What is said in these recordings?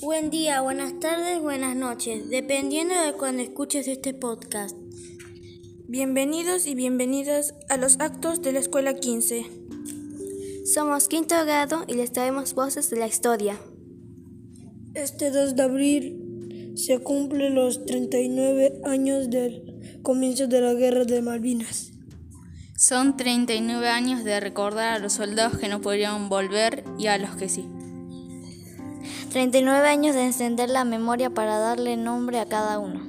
Buen día, buenas tardes, buenas noches, dependiendo de cuando escuches este podcast. Bienvenidos y bienvenidas a los actos de la Escuela 15. Somos quinto grado y les traemos voces de la historia. Este 2 de abril se cumplen los 39 años del comienzo de la Guerra de Malvinas. Son 39 años de recordar a los soldados que no pudieron volver y a los que sí. 39 años de encender la memoria para darle nombre a cada uno.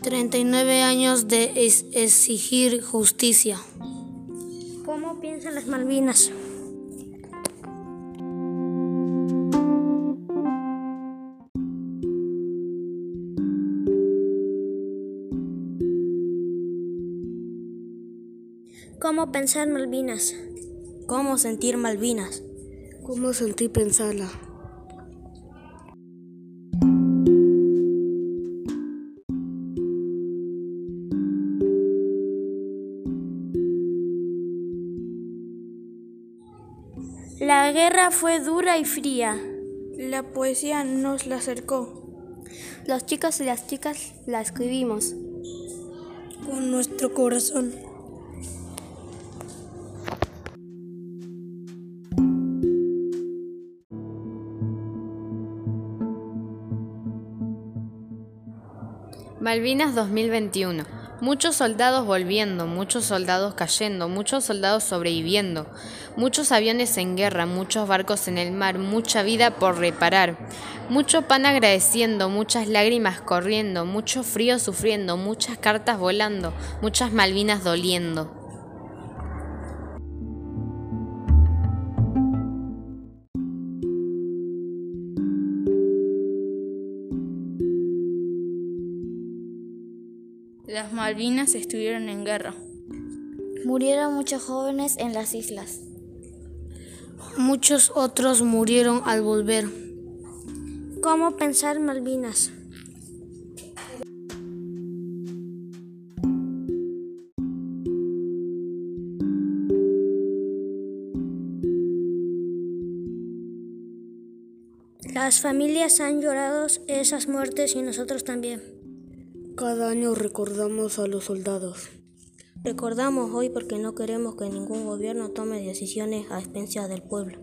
39 años de exigir justicia. ¿Cómo piensan las Malvinas? ¿Cómo pensar Malvinas? ¿Cómo sentir Malvinas? ¿Cómo sentir pensarla? La guerra fue dura y fría. La poesía nos la acercó. Los chicos y las chicas la escribimos. Con nuestro corazón. Malvinas 2021. Muchos soldados volviendo, muchos soldados cayendo, muchos soldados sobreviviendo, muchos aviones en guerra, muchos barcos en el mar, mucha vida por reparar, mucho pan agradeciendo, muchas lágrimas corriendo, mucho frío sufriendo, muchas cartas volando, muchas Malvinas doliendo. Las Malvinas estuvieron en guerra. Murieron muchos jóvenes en las islas. Muchos otros murieron al volver. ¿Cómo pensar Malvinas? Las familias han llorado esas muertes y nosotros también. Cada año recordamos a los soldados. Recordamos hoy porque no queremos que ningún gobierno tome decisiones a expensas del pueblo.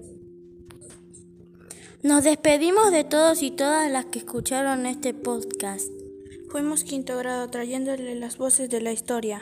Nos despedimos de todos y todas las que escucharon este podcast. Fuimos quinto grado trayéndole las voces de la historia.